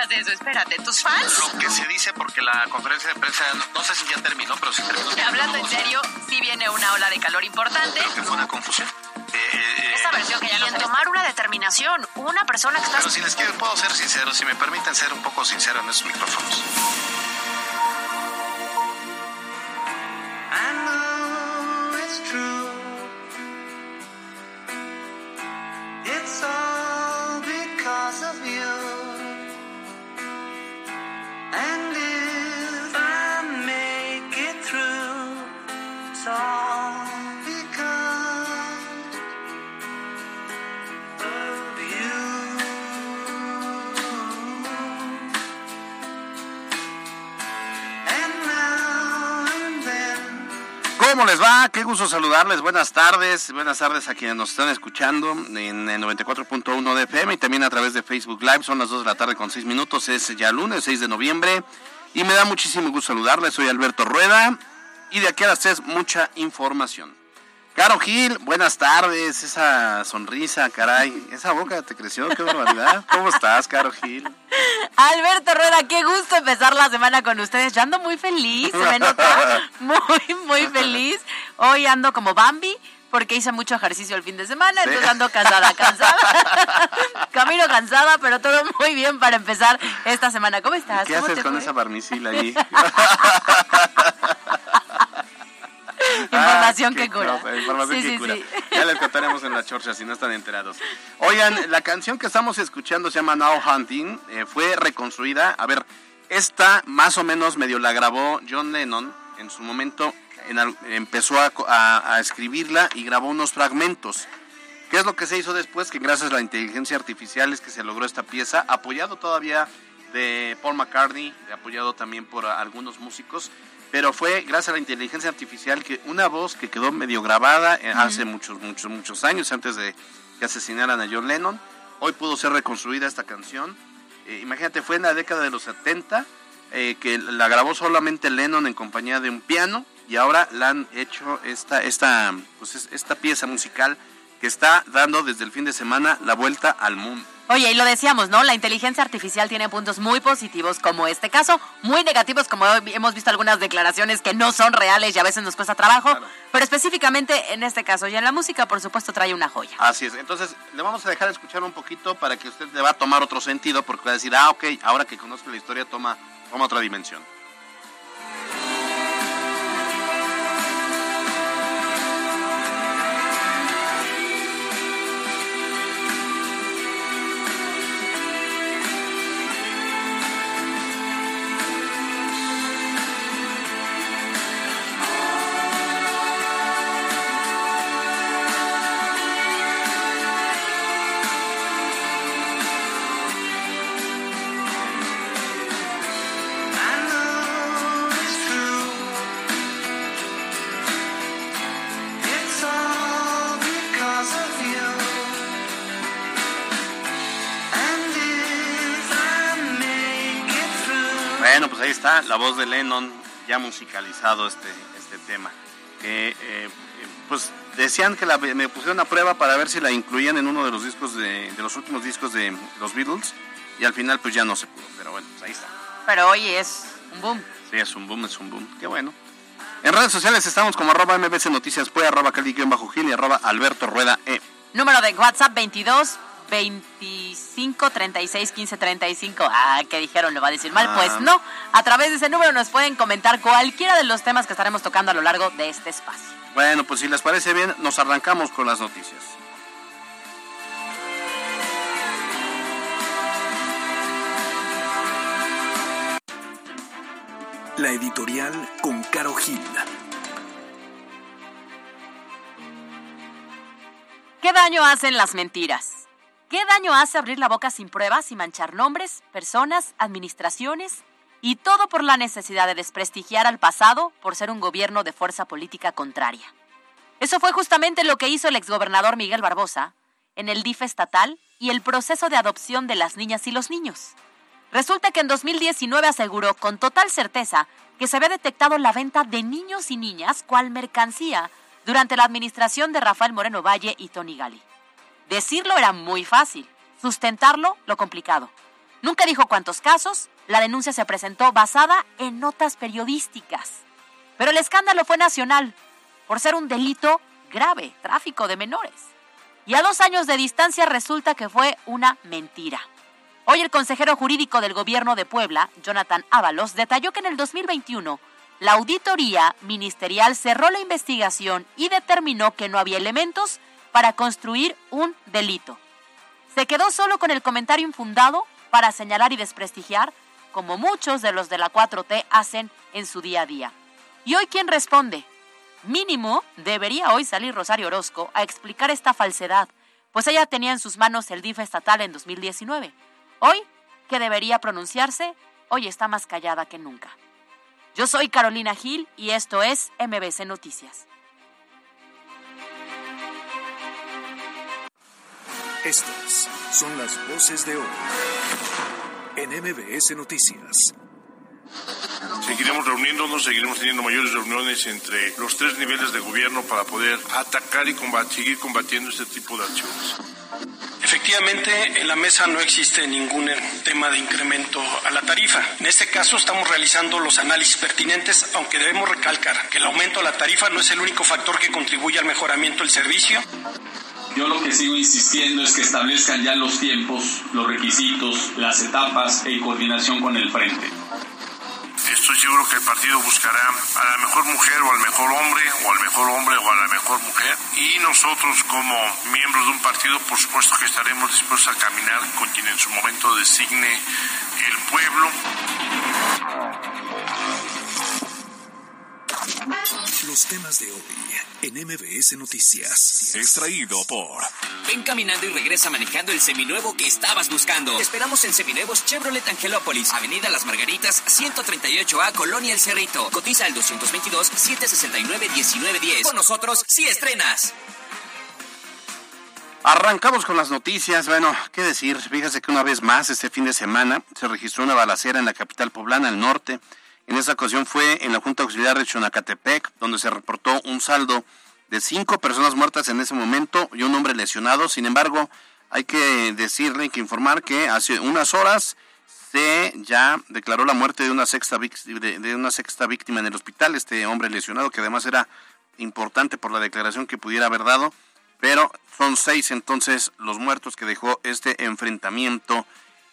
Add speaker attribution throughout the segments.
Speaker 1: Hagas eso, espérate, tus fans...
Speaker 2: Lo que se dice porque la conferencia de prensa, no, sé si ya terminó, pero sí terminó.
Speaker 1: Hablando en serio, sí viene una ola de calor importante.
Speaker 2: Creo que fue una confusión. Eh, eh,
Speaker 1: Esta versión que ya y en tomar una determinación, una persona que está...
Speaker 2: Pero si les quiero, puedo ser sincero, si me permiten ser un poco sincero en esos micrófonos. ¿Cómo les va? Qué gusto saludarles. Buenas tardes. Buenas tardes a quienes nos están escuchando en el 94.1 de FM y también a través de Facebook Live. Son las 2 de la tarde con 6 minutos. Es ya lunes 6 de noviembre. Y me da muchísimo gusto saludarles. Soy Alberto Rueda. Y de aquí a las 3, mucha información. Caro Gil, buenas tardes. Esa sonrisa, caray. Esa boca te creció, qué barbaridad. ¿Cómo estás, Caro Gil?
Speaker 1: Alberto Rueda, qué gusto empezar la semana con ustedes. Yo ando muy feliz, se me nota muy, muy feliz. Hoy ando como Bambi porque hice mucho ejercicio el fin de semana, entonces ando cansada, cansada. Camino cansada, pero todo muy bien para empezar esta semana. ¿Cómo estás?
Speaker 2: ¿Qué
Speaker 1: ¿Cómo
Speaker 2: haces con
Speaker 1: fue?
Speaker 2: esa barnicila allí?
Speaker 1: Información
Speaker 2: Ah,
Speaker 1: que cura.
Speaker 2: cosa, información
Speaker 1: Sí,
Speaker 2: que
Speaker 1: sí,
Speaker 2: cura.
Speaker 1: sí.
Speaker 2: Ya les contaremos en la chorcha si no están enterados. Oigan, la canción que estamos escuchando se llama Now Hunting. eh, fue reconstruida. A ver, esta más o menos medio la grabó John Lennon en su momento. en empezó a, a- a escribirla y grabó unos fragmentos. ¿Qué es lo que se hizo después? Que gracias a la inteligencia artificial es que se logró esta pieza, apoyado todavía de Paul McCartney, apoyado también por algunos músicos, pero fue gracias a la inteligencia artificial que una voz que quedó medio grabada eh, hace muchos, muchos, muchos años antes de que asesinaran a John Lennon, hoy pudo ser reconstruida esta canción. Eh, imagínate, fue en la década de los 70 eh, que la grabó solamente Lennon en compañía de un piano y ahora la han hecho esta, esta, pues es- esta pieza musical que está dando desde el fin de semana la vuelta al mundo.
Speaker 1: Oye, y lo decíamos, ¿no? La inteligencia artificial tiene puntos muy positivos como este caso, muy negativos como hemos visto algunas declaraciones que no son reales y a veces nos cuesta trabajo,
Speaker 2: Claro.
Speaker 1: pero específicamente en este caso y en la música, por supuesto, trae una joya.
Speaker 2: Así es, entonces le vamos a dejar escuchar un poquito para que usted le va a tomar otro sentido porque va a decir, ah, ok, ahora que conozco la historia toma, toma otra dimensión. Bueno, pues ahí está la voz de Lennon, ya musicalizado este, este tema. Que, eh, pues decían que la, me pusieron a prueba para ver si la incluían en uno de los discos de, de los últimos discos de los Beatles y al final pues ya no se pudo, pero bueno, pues ahí está.
Speaker 1: Pero oye, es un boom.
Speaker 2: Sí, es un boom, es un boom, qué bueno. En redes sociales estamos como arroba mbc noticias, pues arroba cali bajo gil y arroba alberto rueda e.
Speaker 1: Número de WhatsApp 22 25 36 15 35. Ah, ¿qué dijeron? ¿Lo va a decir mal?
Speaker 2: Ah.
Speaker 1: Pues no. A través de ese número nos pueden comentar cualquiera de los temas que estaremos tocando a lo largo de este espacio.
Speaker 2: Bueno, pues si les parece bien, nos arrancamos con las noticias.
Speaker 3: La editorial con Caro Gil.
Speaker 1: ¿Qué daño hacen las mentiras? ¿Qué daño hace abrir la boca sin pruebas y manchar nombres, personas, administraciones? Y todo por la necesidad de desprestigiar al pasado por ser un gobierno de fuerza política contraria. Eso fue justamente lo que hizo el exgobernador Miguel Barbosa en el DIF estatal y el proceso de adopción de las niñas y los niños. Resulta que en 2019 aseguró con total certeza que se había detectado la venta de niños y niñas cual mercancía durante la administración de Rafael Moreno Valle y Tony Gali. Decirlo era muy fácil, sustentarlo lo complicado. Nunca dijo cuántos casos, la denuncia se presentó basada en notas periodísticas. Pero el escándalo fue nacional, por ser un delito grave, tráfico de menores. Y a dos años de distancia resulta que fue una mentira. Hoy el consejero jurídico del gobierno de Puebla, Jonathan Ábalos, detalló que en el 2021 la auditoría ministerial cerró la investigación y determinó que no había elementos para construir un delito. Se quedó solo con el comentario infundado para señalar y desprestigiar, como muchos de los de la 4T hacen en su día a día. ¿Y hoy quién responde? Mínimo debería hoy salir Rosario Orozco a explicar esta falsedad, pues ella tenía en sus manos el DIF estatal en 2019. Hoy, que debería pronunciarse, hoy está más callada que nunca. Yo soy Carolina Gil y esto es MBC Noticias.
Speaker 3: Estas son las voces de hoy en MBS Noticias.
Speaker 4: Seguiremos reuniéndonos, seguiremos teniendo mayores reuniones entre los tres niveles de gobierno para poder atacar y combat- seguir combatiendo este tipo de acciones.
Speaker 5: Efectivamente, en la mesa no existe ningún eh, tema de incremento a la tarifa. En este caso estamos realizando los análisis pertinentes, aunque debemos recalcar que el aumento a la tarifa no es el único factor que contribuye al mejoramiento del servicio.
Speaker 6: Yo lo que sigo insistiendo es que establezcan ya los tiempos, los requisitos, las etapas en coordinación con el frente.
Speaker 4: Estoy seguro que el partido buscará a la mejor mujer o al mejor hombre, o al mejor hombre o a la mejor mujer. Y nosotros como miembros de un partido, por supuesto que estaremos dispuestos a caminar con quien en su momento designe el pueblo.
Speaker 3: Los temas de hoy en MBS Noticias. Extraído por
Speaker 7: Ven caminando y regresa manejando el seminuevo que estabas buscando. Te esperamos en Seminuevos Chevrolet Angelópolis, Avenida Las Margaritas, 138A, Colonia El Cerrito. Cotiza al 222-769-1910. Con nosotros, sí estrenas.
Speaker 2: Arrancamos con las noticias. Bueno, qué decir. Fíjese que una vez más este fin de semana se registró una balacera en la capital poblana, al norte. En esta ocasión fue en la Junta Auxiliar de Chonacatepec, donde se reportó un saldo de cinco personas muertas en ese momento y un hombre lesionado. Sin embargo, hay que decirle, hay que informar que hace unas horas se ya declaró la muerte de una sexta de una sexta víctima en el hospital, este hombre lesionado, que además era importante por la declaración que pudiera haber dado, pero son seis entonces los muertos que dejó este enfrentamiento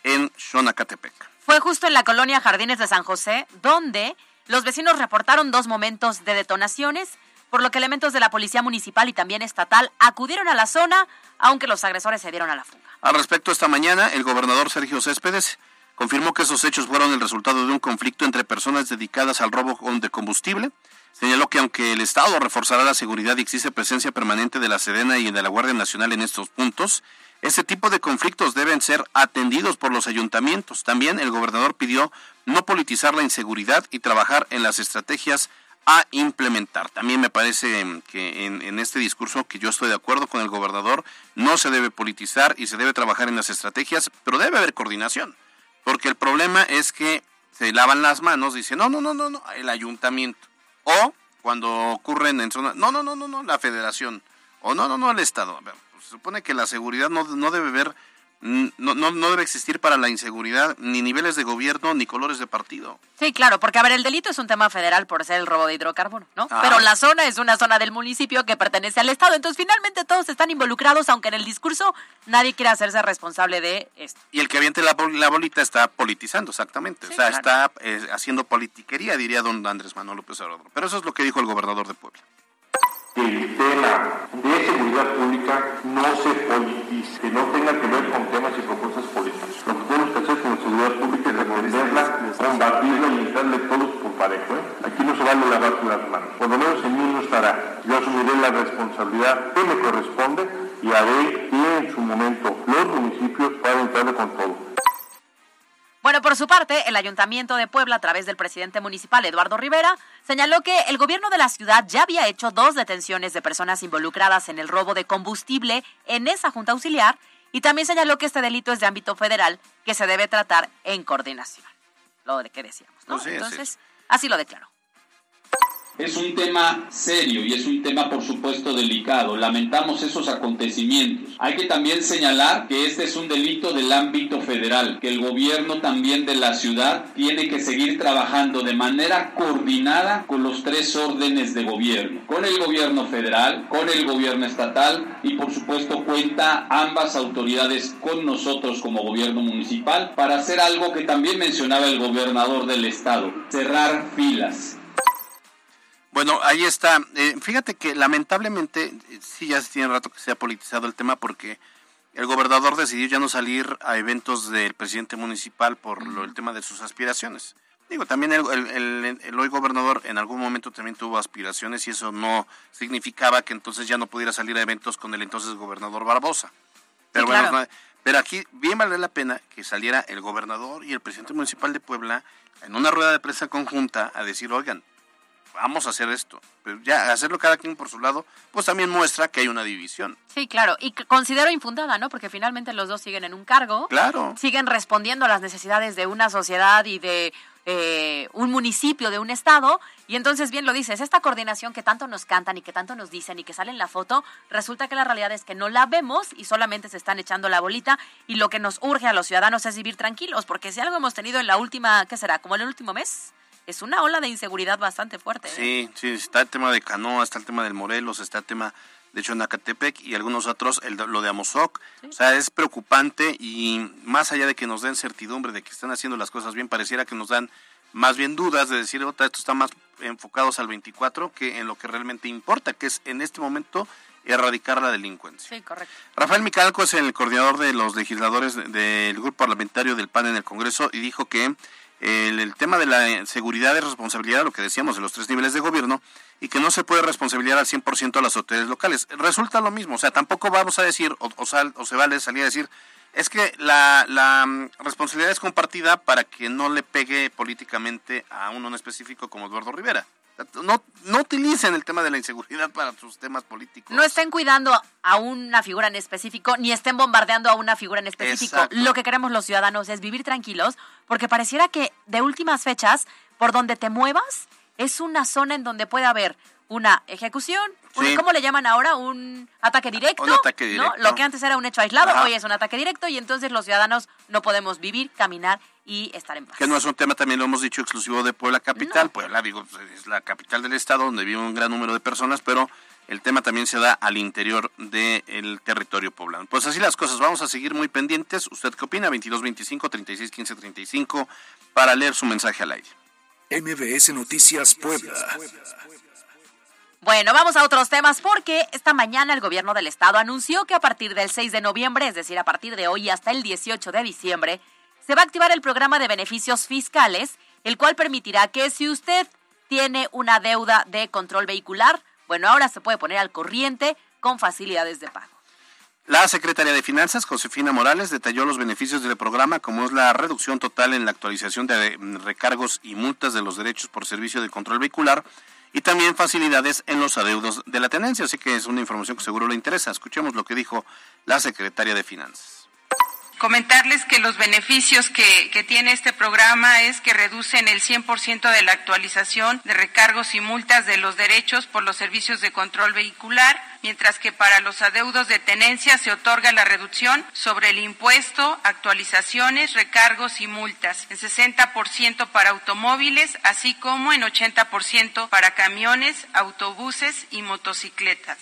Speaker 2: en Xonacatepec.
Speaker 1: Fue justo en la colonia Jardines de San José, donde los vecinos reportaron dos momentos de detonaciones, por lo que elementos de la policía municipal y también estatal acudieron a la zona, aunque los agresores se dieron a la fuga.
Speaker 2: Al respecto, esta mañana el gobernador Sergio Céspedes confirmó que esos hechos fueron el resultado de un conflicto entre personas dedicadas al robo de combustible. Señaló que aunque el Estado reforzará la seguridad y existe presencia permanente de la Sedena y de la Guardia Nacional en estos puntos, ese tipo de conflictos deben ser atendidos por los ayuntamientos. También el gobernador pidió no politizar la inseguridad y trabajar en las estrategias a implementar. También me parece mm, que en, en este discurso que yo estoy de acuerdo con el gobernador, no se debe politizar y se debe trabajar en las estrategias, pero debe haber coordinación, porque el problema es que se lavan las manos, dicen, no, no, no, no, no, el ayuntamiento. O cuando ocurren en zonas, no, no, no, no, no, la federación. O no, no, no, el Estado. A ver, pues, se supone que la seguridad no, no debe ver, mm, no, no, no debe existir para la inseguridad ni niveles de gobierno ni colores de partido.
Speaker 1: Sí, claro, porque a ver, el delito es un tema federal por ser el robo de hidrocarbono, ¿no?
Speaker 2: Ah.
Speaker 1: Pero la zona es una zona del municipio que pertenece al Estado, entonces finalmente todos están involucrados, aunque en el discurso nadie quiere hacerse responsable de esto.
Speaker 2: Y el que aviente la, bol- la bolita está politizando, exactamente.
Speaker 1: Sí,
Speaker 2: o sea,
Speaker 1: claro.
Speaker 2: está eh, haciendo politiquería, diría don Andrés Manuel López Obrador. Pero eso es lo que dijo el gobernador de Puebla.
Speaker 8: Que el tema de seguridad pública no se politice, que no tenga que ver con temas y propuestas políticas. Lo que tenemos que hacer con la seguridad pública es defenderla, combatirla y entrarle todos por parejo. ¿eh? Aquí no se vale lavarse las manos. Por lo menos en mí no estará. Yo asumiré la responsabilidad que me corresponde y haré que en su momento los municipios
Speaker 1: Bueno, por su parte, el Ayuntamiento de Puebla, a través del presidente municipal Eduardo Rivera, señaló que el gobierno de la ciudad ya había hecho dos detenciones de personas involucradas en el robo de combustible en esa junta auxiliar y también señaló que este delito es de ámbito federal que se debe tratar en coordinación. Lo de que decíamos, ¿no?
Speaker 2: Pues sí.
Speaker 1: Entonces, así lo declaró.
Speaker 6: Es un tema serio y es un tema por supuesto delicado. Lamentamos esos acontecimientos. Hay que también señalar que este es un delito del ámbito federal, que el gobierno también de la ciudad tiene que seguir trabajando de manera coordinada con los tres órdenes de gobierno, con el gobierno federal, con el gobierno estatal y por supuesto cuenta ambas autoridades con nosotros como gobierno municipal para hacer algo que también mencionaba el gobernador del estado, cerrar filas.
Speaker 2: Bueno, ahí está. Eh, fíjate que lamentablemente, sí, ya tiene rato que se ha politizado el tema porque el gobernador decidió ya no salir a eventos del presidente municipal por lo, el tema de sus aspiraciones. Digo, también el, el- el- el hoy gobernador en algún momento también tuvo aspiraciones y eso no significaba que entonces ya no pudiera salir a eventos con el entonces gobernador Barbosa. Pero
Speaker 1: Sí,
Speaker 2: bueno,
Speaker 1: claro.
Speaker 2: pero aquí bien vale la pena que saliera el gobernador y el presidente municipal de Puebla en una rueda de prensa conjunta a decir, oigan, vamos a hacer esto. Pero ya hacerlo cada quien por su lado, pues también muestra que hay una división.
Speaker 1: Sí, claro, y considero infundada, ¿no? Porque finalmente los dos siguen en un cargo.
Speaker 2: Claro.
Speaker 1: siguen respondiendo a las necesidades de una sociedad y de eh, un municipio, de un estado. Y entonces, bien lo dices, esta coordinación que tanto nos cantan y que tanto nos dicen y que sale en la foto, resulta que la realidad es que no la vemos y solamente se están echando la bolita. Y lo que nos urge a los ciudadanos es vivir tranquilos, porque si algo hemos tenido en la última, ¿qué será? Como en el último mes, es una ola de inseguridad bastante fuerte. ¿eh?
Speaker 2: Sí, sí, está el tema de Canoa, está el tema del Morelos, está el tema de hecho en Acatepec y algunos otros, el, lo de Amozoc. O sea, es preocupante y más allá de que nos den certidumbre de que están haciendo las cosas bien, pareciera que nos dan más bien dudas de decir, otra, esto está más enfocados al 24 que en lo que realmente importa, que es en este momento erradicar la delincuencia.
Speaker 1: Sí, correcto.
Speaker 2: Rafael Micalco es el coordinador de los legisladores de- del grupo parlamentario del PAN en el Congreso y dijo que el, el tema de la seguridad es responsabilidad, lo que decíamos, de los tres niveles de gobierno y que no se puede responsabilizar al 100% a las autoridades locales. Resulta lo mismo, o sea, tampoco vamos a decir, o, o sal- o se vale salir a decir, es que la, la mm, responsabilidad es compartida para que no le pegue políticamente a uno en específico como Eduardo Rivera. No, no utilicen el tema de la inseguridad para sus temas políticos.
Speaker 1: No estén cuidando a una figura en específico, ni estén bombardeando a una figura en específico.
Speaker 2: Exacto.
Speaker 1: Lo que queremos los ciudadanos es vivir tranquilos, porque pareciera que de últimas fechas, por donde te muevas, es una zona en donde puede haber una ejecución,
Speaker 2: Sí.
Speaker 1: ¿cómo le llaman ahora? Un ataque directo.
Speaker 2: Un ataque
Speaker 1: ¿no?
Speaker 2: directo.
Speaker 1: Lo que antes era un hecho aislado,
Speaker 2: Ajá.
Speaker 1: hoy es un ataque directo y entonces los ciudadanos no podemos vivir, caminar y estar en paz.
Speaker 2: que no es un tema, también lo hemos dicho, exclusivo de Puebla Capital.
Speaker 1: No.
Speaker 2: Puebla, digo, es la capital del estado donde vive un gran número de personas, pero el tema también se da al interior del territorio poblano. Pues así las cosas, vamos a seguir muy pendientes. ¿Usted qué opina? 2225 36 15 35 para leer su mensaje al aire.
Speaker 3: MBS Noticias Puebla.
Speaker 1: Bueno, vamos a otros temas porque esta mañana el gobierno del estado anunció que a partir del 6 de noviembre, es decir, a partir de hoy hasta el 18 de diciembre, se va a activar el programa de beneficios fiscales, el cual permitirá que si usted tiene una deuda de control vehicular, bueno, ahora se puede poner al corriente con facilidades de pago.
Speaker 2: La secretaria de Finanzas, Josefina Morales, detalló los beneficios del programa, como es la reducción total en la actualización de eh, recargos y multas de los derechos por servicio de control vehicular y también facilidades en los adeudos de la tenencia. Así que es una información que seguro le interesa. Escuchemos lo que dijo la secretaria de Finanzas.
Speaker 9: Comentarles que los beneficios que, tiene este programa es que reducen el 100% de la actualización de recargos y multas de los derechos por los servicios de control vehicular, mientras que para los adeudos de tenencia se otorga la reducción sobre el impuesto, actualizaciones, recargos y multas, en 60% para automóviles, así como en 80% para camiones, autobuses y motocicletas.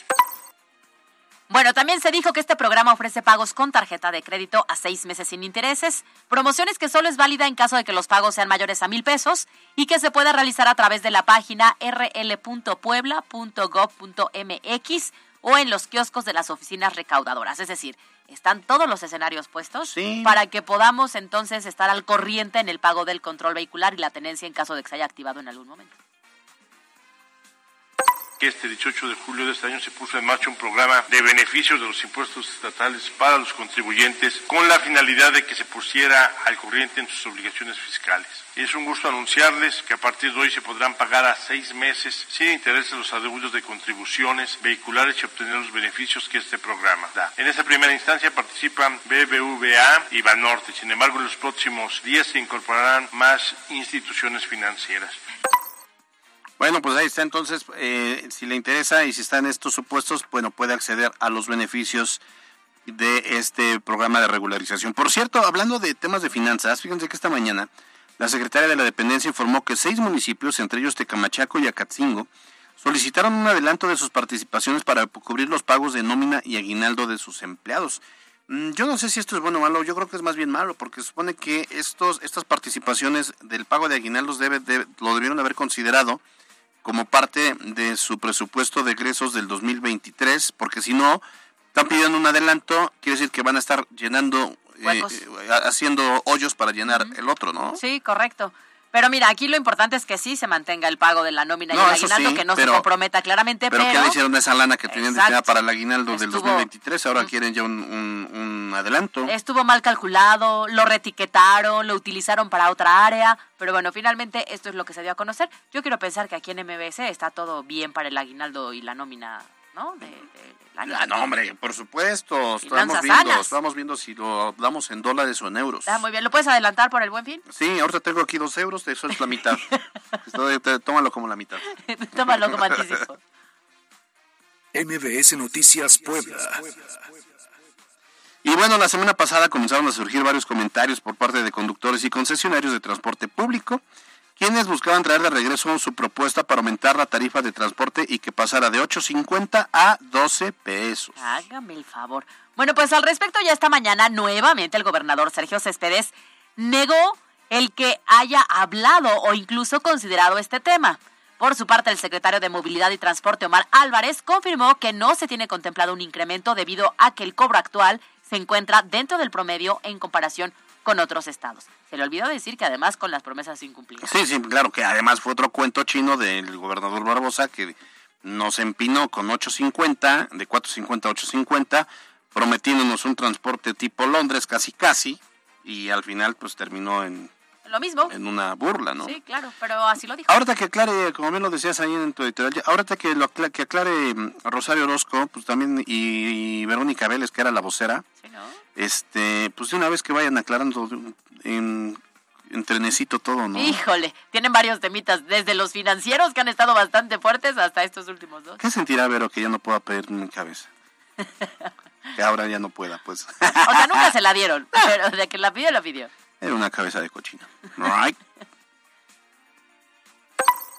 Speaker 1: Bueno, también se dijo que este programa ofrece pagos con tarjeta de crédito a seis meses sin intereses, promociones que solo es válida en caso de que los pagos sean mayores a mil pesos y que se pueda realizar a través de la página rl.puebla.gov.mx o en los kioscos de las oficinas recaudadoras. Es decir, están todos los escenarios puestos
Speaker 2: Sí.
Speaker 1: para que podamos entonces estar al corriente en el pago del control vehicular y la tenencia en caso de que se haya activado en algún momento.
Speaker 4: Que este 18 de julio de este año se puso en marcha un programa de beneficios de los impuestos estatales para los contribuyentes con la finalidad de que se pusiera al corriente en sus obligaciones fiscales. Y es un gusto anunciarles que a partir de hoy se podrán pagar a seis meses sin intereses los adeudos de contribuciones vehiculares y obtener los beneficios que este programa da. En esta primera instancia participan BBVA y Banorte. Sin embargo, en los próximos días se incorporarán más instituciones financieras.
Speaker 2: Bueno, pues ahí está entonces, eh, si le interesa y si está en estos supuestos, bueno, puede acceder a los beneficios de este programa de regularización. Por cierto, hablando de temas de finanzas, fíjense que esta mañana la secretaria de la Dependencia informó que seis municipios, entre ellos Tecamachaco y Acatzingo, solicitaron un adelanto de sus participaciones para cubrir los pagos de nómina y aguinaldo de sus empleados. Mm, Yo no sé si esto es bueno o malo, yo creo que es más bien malo, porque supone que estos, estas participaciones del pago de aguinaldos debe, debe- lo debieron haber considerado como parte de su presupuesto de egresos del 2023, porque si no, están pidiendo un adelanto, quiere decir que van a estar llenando, eh, eh, haciendo hoyos para llenar el otro, ¿no?
Speaker 1: Sí, correcto. Pero mira, aquí lo importante es que sí se mantenga el pago de la nómina
Speaker 2: No,
Speaker 1: y el aguinaldo,
Speaker 2: sí,
Speaker 1: que no
Speaker 2: pero-
Speaker 1: se comprometa claramente,
Speaker 2: Pero,
Speaker 1: pero,
Speaker 2: ¿qué le hicieron de esa lana que tenían destinada para el aguinaldo del
Speaker 1: Estuvo-
Speaker 2: 2023? Ahora quieren ya un, un- un adelanto.
Speaker 1: estuvo mal calculado, lo retiquetaron, lo utilizaron para otra área, pero bueno, finalmente esto es lo que se dio a conocer. Yo quiero pensar que aquí en MBS está todo bien para el aguinaldo y la nómina, ¿no? De, de-
Speaker 2: Ah, no, hombre, por supuesto. Estamos viendo, estamos viendo si lo damos en dólares o en euros.
Speaker 1: Está muy bien. ¿Lo puedes adelantar por el buen fin?
Speaker 2: Sí, ahorita tengo aquí dos euros, eso es la mitad. Te- tómalo como la mitad.
Speaker 1: Tómalo como anticipo.
Speaker 3: MBS Noticias Puebla.
Speaker 2: Y bueno, la semana pasada comenzaron a surgir varios comentarios por parte de conductores y concesionarios de transporte público, quienes buscaban traer de regreso su propuesta para aumentar la tarifa de transporte y que pasara de 8.50 a 12 pesos.
Speaker 1: Hágame el favor. Bueno, pues al respecto ya esta mañana nuevamente el gobernador Sergio Céspedes negó el que haya hablado o incluso considerado este tema. Por su parte, el secretario de Movilidad y Transporte, Omar Álvarez, confirmó que no se tiene contemplado un incremento debido a que el cobro actual se encuentra dentro del promedio en comparación con otros estados. Se le olvidó decir que además con las promesas incumplidas.
Speaker 2: Sí, sí, claro que además fue otro cuento chino del gobernador Barbosa que nos empinó con 8.50, de 4.50 a 8.50, prometiéndonos un transporte tipo Londres casi casi, y al final pues terminó en,
Speaker 1: Lo mismo.
Speaker 2: en una burla, ¿no?
Speaker 1: Sí, claro, pero así lo dijo.
Speaker 2: Ahorita que aclare, como bien lo decías ahí en tu editorial, ahorita que lo acla- que aclare mm, Rosario Orozco, pues también, y, y Verónica Vélez, que era la vocera,
Speaker 1: Sí, ¿no?
Speaker 2: Este, pues de una vez que vayan aclarando en, en trenecito todo, ¿no?
Speaker 1: Híjole, tienen varios temitas, desde los financieros que han estado bastante fuertes hasta estos últimos dos.
Speaker 2: ¿Qué sentirá Vero que ya no pueda pedir mi cabeza? que ahora ya no pueda, pues.
Speaker 1: O sea, nunca se la dieron, pero de que la pidió, la pidió.
Speaker 2: Era una cabeza de cochina. Right.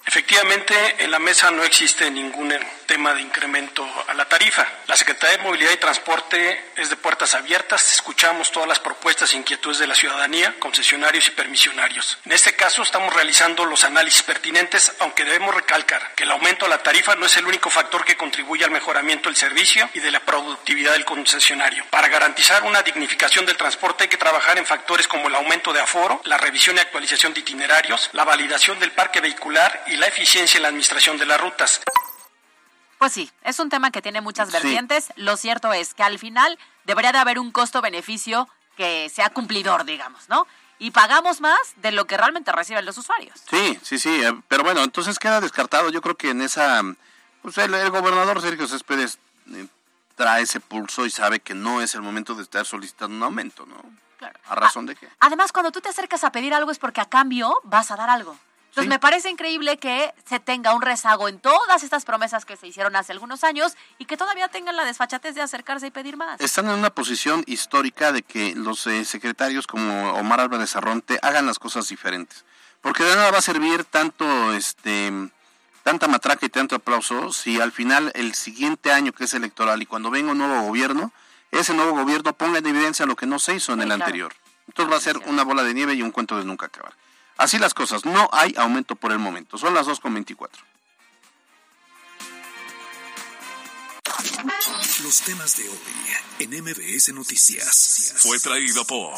Speaker 5: Efectivamente, en la mesa no existe ningún tema de incremento a la tarifa. La Secretaría de Movilidad y Transporte es de puertas abiertas. Escuchamos todas las propuestas e inquietudes de la ciudadanía, concesionarios y permisionarios. En este caso, estamos realizando los análisis pertinentes, aunque debemos recalcar que el aumento a la tarifa no es el único factor que contribuye al mejoramiento del servicio y de la productividad del concesionario. Para garantizar una dignificación del transporte hay que trabajar en factores como el aumento de aforo, la revisión y actualización de itinerarios, la validación del parque vehicular y la eficiencia en la administración de las rutas.
Speaker 1: Pues sí, es un tema que tiene muchas
Speaker 2: Sí.
Speaker 1: vertientes. Lo cierto es que al final debería de haber un costo-beneficio que sea cumplidor, digamos, ¿no? Y pagamos más de lo que realmente reciben los usuarios.
Speaker 2: Sí, sí, sí, eh, pero bueno, entonces queda descartado. Yo creo que en esa, pues el, el gobernador Sergio Céspedes eh, trae ese pulso y sabe que no es el momento de estar solicitando un aumento, ¿no?
Speaker 1: Claro.
Speaker 2: ¿A razón de qué?
Speaker 1: Además, cuando tú te acercas a pedir algo es porque a cambio vas a dar algo. Entonces,
Speaker 2: Sí.
Speaker 1: me parece increíble que se tenga un rezago en todas estas promesas que se hicieron hace algunos años y que todavía tengan la desfachatez de acercarse y pedir más.
Speaker 2: Están en una posición histórica de que los eh, secretarios como Omar Álvarez Arronte hagan las cosas diferentes. Porque de nada va a servir tanto, este, tanta matraca y tanto aplauso si al final el siguiente año que es electoral y cuando venga un nuevo gobierno, ese nuevo gobierno ponga en evidencia lo que no se hizo en
Speaker 1: Sí,
Speaker 2: el
Speaker 1: claro.
Speaker 2: anterior. Entonces va a ser una bola de nieve y un cuento de nunca acabar. Así las cosas, no hay aumento por el momento. Son las 2.24.
Speaker 3: Los temas de hoy en MBS Noticias.
Speaker 7: Fue traído por.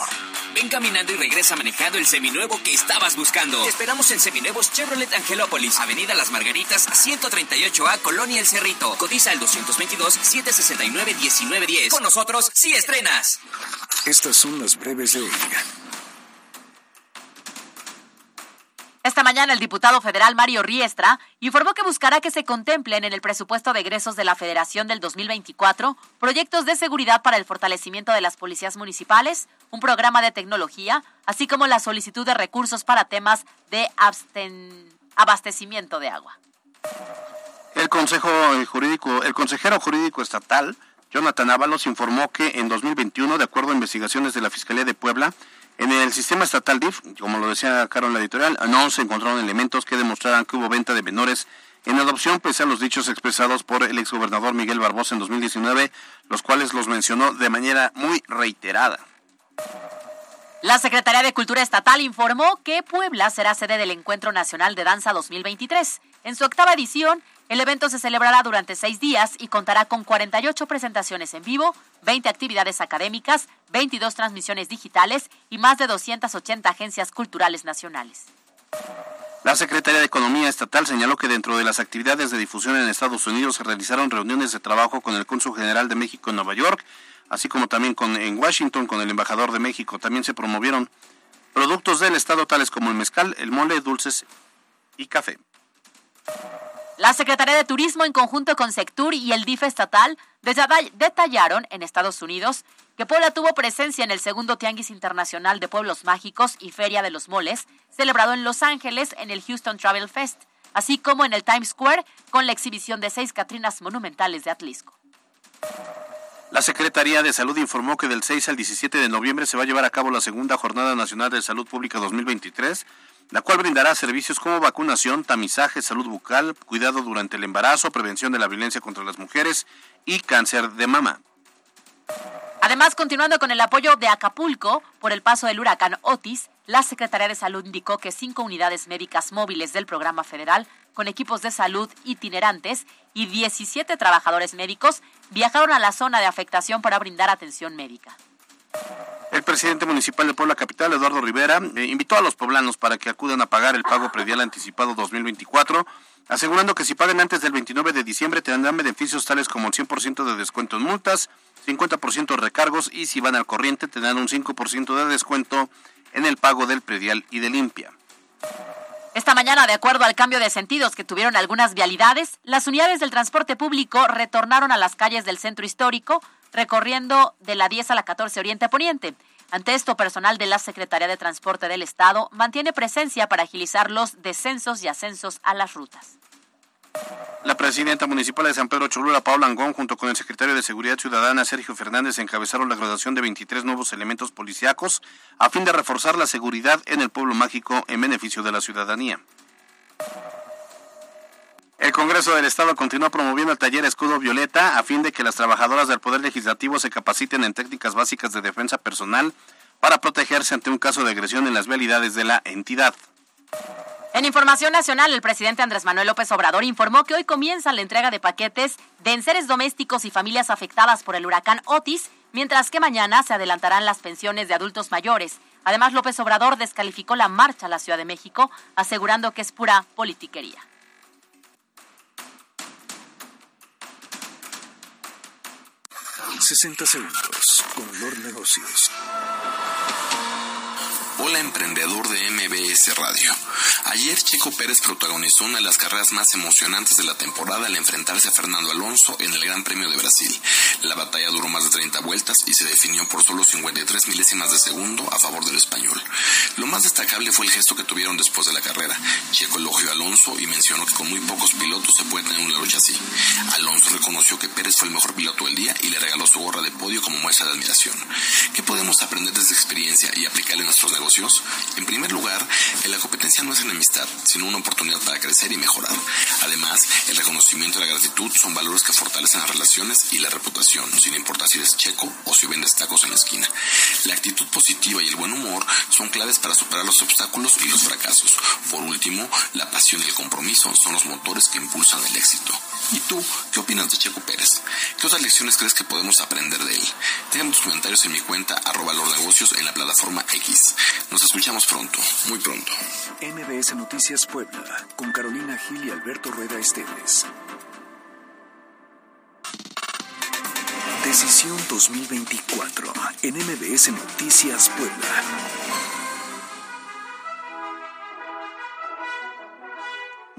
Speaker 7: Ven caminando y regresa manejando el seminuevo que estabas buscando. Te esperamos en Seminuevos Chevrolet Angelópolis, Avenida Las Margaritas, 138A, Colonia El Cerrito. Cotiza el 222-769-1910. Con nosotros, sí estrenas.
Speaker 3: Estas son las breves de hoy.
Speaker 1: Mañana el diputado federal Mario Riestra informó que buscará que se contemplen en el presupuesto de egresos de la Federación del 2024 proyectos de seguridad para el fortalecimiento de las policías municipales, un programa de tecnología, así como la solicitud de recursos para temas de abastecimiento de agua.
Speaker 2: El Consejo Jurídico, el consejero jurídico estatal, Jonathan Ábalos, informó que en 2021, de acuerdo a investigaciones de la Fiscalía de Puebla, en el sistema estatal DIF, como lo decía Caro en la editorial, no se encontraron elementos que demostraran que hubo venta de menores en adopción, pese a los dichos expresados por el exgobernador Miguel Barbosa en 2019, los cuales los mencionó de manera muy reiterada.
Speaker 1: La Secretaría de Cultura Estatal informó que Puebla será sede del Encuentro Nacional de Danza 2023. En su octava edición, el evento se celebrará durante seis días y contará con 48 presentaciones en vivo, 20 actividades académicas, 22 transmisiones digitales y más de 280 agencias culturales nacionales.
Speaker 2: La Secretaría de Economía Estatal señaló que dentro de las actividades de difusión en Estados Unidos se realizaron reuniones de trabajo con el Cónsul General de México en Nueva York, así como también en Washington con el Embajador de México. También se promovieron productos del Estado tales como el mezcal, el mole, dulces y café.
Speaker 1: La Secretaría de Turismo, en conjunto con Sectur y el DIF estatal, detall- detallaron en Estados Unidos que Puebla tuvo presencia en el segundo Tianguis Internacional de Pueblos Mágicos y Feria de los Moles, celebrado en Los Ángeles en el Houston Travel Fest, así como en el Times Square con la exhibición de seis Catrinas monumentales de Atlisco.
Speaker 2: La Secretaría de Salud informó que del 6 al 17 de noviembre se va a llevar a cabo la segunda Jornada Nacional de Salud Pública 2023, la cual brindará servicios como vacunación, tamizaje, salud bucal, cuidado durante el embarazo, prevención de la violencia contra las mujeres y cáncer de mama.
Speaker 1: Además, continuando con el apoyo de Acapulco por el paso del huracán Otis, la Secretaría de Salud indicó que cinco unidades médicas móviles del programa federal, con equipos de salud itinerantes y 17 trabajadores médicos, viajaron a la zona de afectación para brindar atención médica.
Speaker 2: El presidente municipal de Puebla Capital, Eduardo Rivera, eh, invitó a los poblanos para que acudan a pagar el pago predial anticipado 2024, asegurando que si pagan antes del 29 de diciembre tendrán beneficios tales como el 100% de descuento en multas, 50% de recargos y si van al corriente tendrán un 5% de descuento en el pago del predial y de limpia.
Speaker 1: Esta mañana, de acuerdo al cambio de sentidos que tuvieron algunas vialidades, las unidades del transporte público retornaron a las calles del centro histórico, recorriendo de la 10 a la 14 Oriente Poniente. Ante esto, personal de la Secretaría de Transporte del Estado mantiene presencia para agilizar los descensos y ascensos a las rutas.
Speaker 2: La presidenta municipal de San Pedro Cholula, Paula Angón, junto con el secretario de Seguridad Ciudadana, Sergio Fernández, encabezaron la graduación de 23 nuevos elementos policíacos a fin de reforzar la seguridad en el pueblo mágico en beneficio de la ciudadanía. El Congreso del Estado continúa promoviendo el taller Escudo Violeta a fin de que las trabajadoras del Poder Legislativo se capaciten en técnicas básicas de defensa personal para protegerse ante un caso de agresión en las vialidades de la entidad.
Speaker 1: En información nacional, el presidente Andrés Manuel López Obrador informó que hoy comienza la entrega de paquetes de enseres domésticos y familias afectadas por el huracán Otis, mientras que mañana se adelantarán las pensiones de adultos mayores. Además, López Obrador descalificó la marcha a la Ciudad de México, asegurando que es pura politiquería.
Speaker 3: 60 segundos con Lord Negocios.
Speaker 10: Hola emprendedor de MBS Radio. Ayer Checo Pérez protagonizó una de las carreras más emocionantes de la temporada al enfrentarse a Fernando Alonso en el Gran Premio de Brasil. La batalla duró más de 30 vueltas y se definió por solo 53 milésimas de segundo a favor del español. Lo más destacable fue el gesto que tuvieron después de la carrera. Checo elogió a Alonso y mencionó que con muy pocos pilotos se puede tener una lucha así. Alonso reconoció que Pérez fue el mejor piloto del día y le regaló su gorra de podio como muestra de admiración. ¿Qué podemos aprender de esta experiencia y aplicarle a nuestros negocios? Negocios? En primer lugar, la competencia no es enemistad, sino una oportunidad para crecer y mejorar. Además, el reconocimiento y la gratitud son valores que fortalecen las relaciones y la reputación, sin importar si eres checo o si vendes tacos en la esquina. La actitud positiva y el buen humor son claves para superar los obstáculos y los fracasos. Por último, la pasión y el compromiso son los motores que impulsan el éxito. ¿Y tú qué opinas de Checo Pérez? ¿Qué otras lecciones crees que podemos aprender de él? Déjame tus comentarios en mi cuenta arroba negocios en la plataforma X. Nos escuchamos pronto, muy pronto.
Speaker 3: MBS Noticias Puebla, con Carolina Gil y Alberto Rueda Esteves. Decisión 2024 en MBS Noticias Puebla.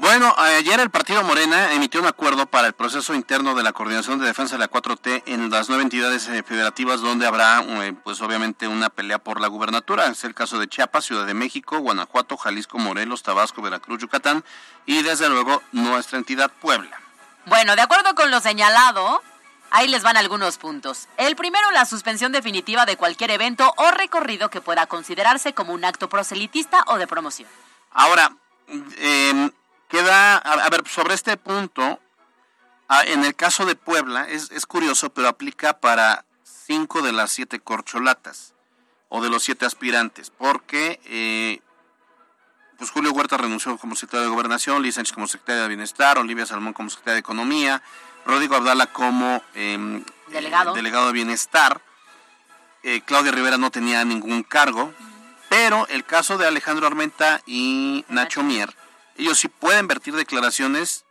Speaker 2: Bueno, ayer el partido Morena emitió un acuerdo para el proceso interno de la coordinación de defensa de la 4T en las nueve entidades eh, federativas donde habrá, eh, pues obviamente, una pelea por la gubernatura. Es el caso de Chiapas, Ciudad de México, Guanajuato, Jalisco, Morelos, Tabasco, Veracruz, Yucatán y desde luego nuestra entidad Puebla.
Speaker 1: Bueno, de acuerdo con lo señalado, ahí les van algunos puntos. El primero, la suspensión definitiva de cualquier evento o recorrido que pueda considerarse como un acto proselitista o de promoción.
Speaker 2: Ahora, eh, queda, a, a ver, sobre este punto, ah, en el caso de Puebla, es, es curioso, pero aplica para cinco de las siete corcholatas o de los siete aspirantes, porque eh, pues Julio Huerta renunció como secretario de Gobernación, Liz Sánchez como secretaria de Bienestar, Olivia Salmón como secretaria de Economía, Rodrigo Abdala como em,
Speaker 1: Delegado.
Speaker 2: eh, delegado de Bienestar, eh, Claudia Rivera no tenía ningún cargo, pero el caso de Alejandro Armenta y Nacho Mier, ellos sí pueden vertir declaraciones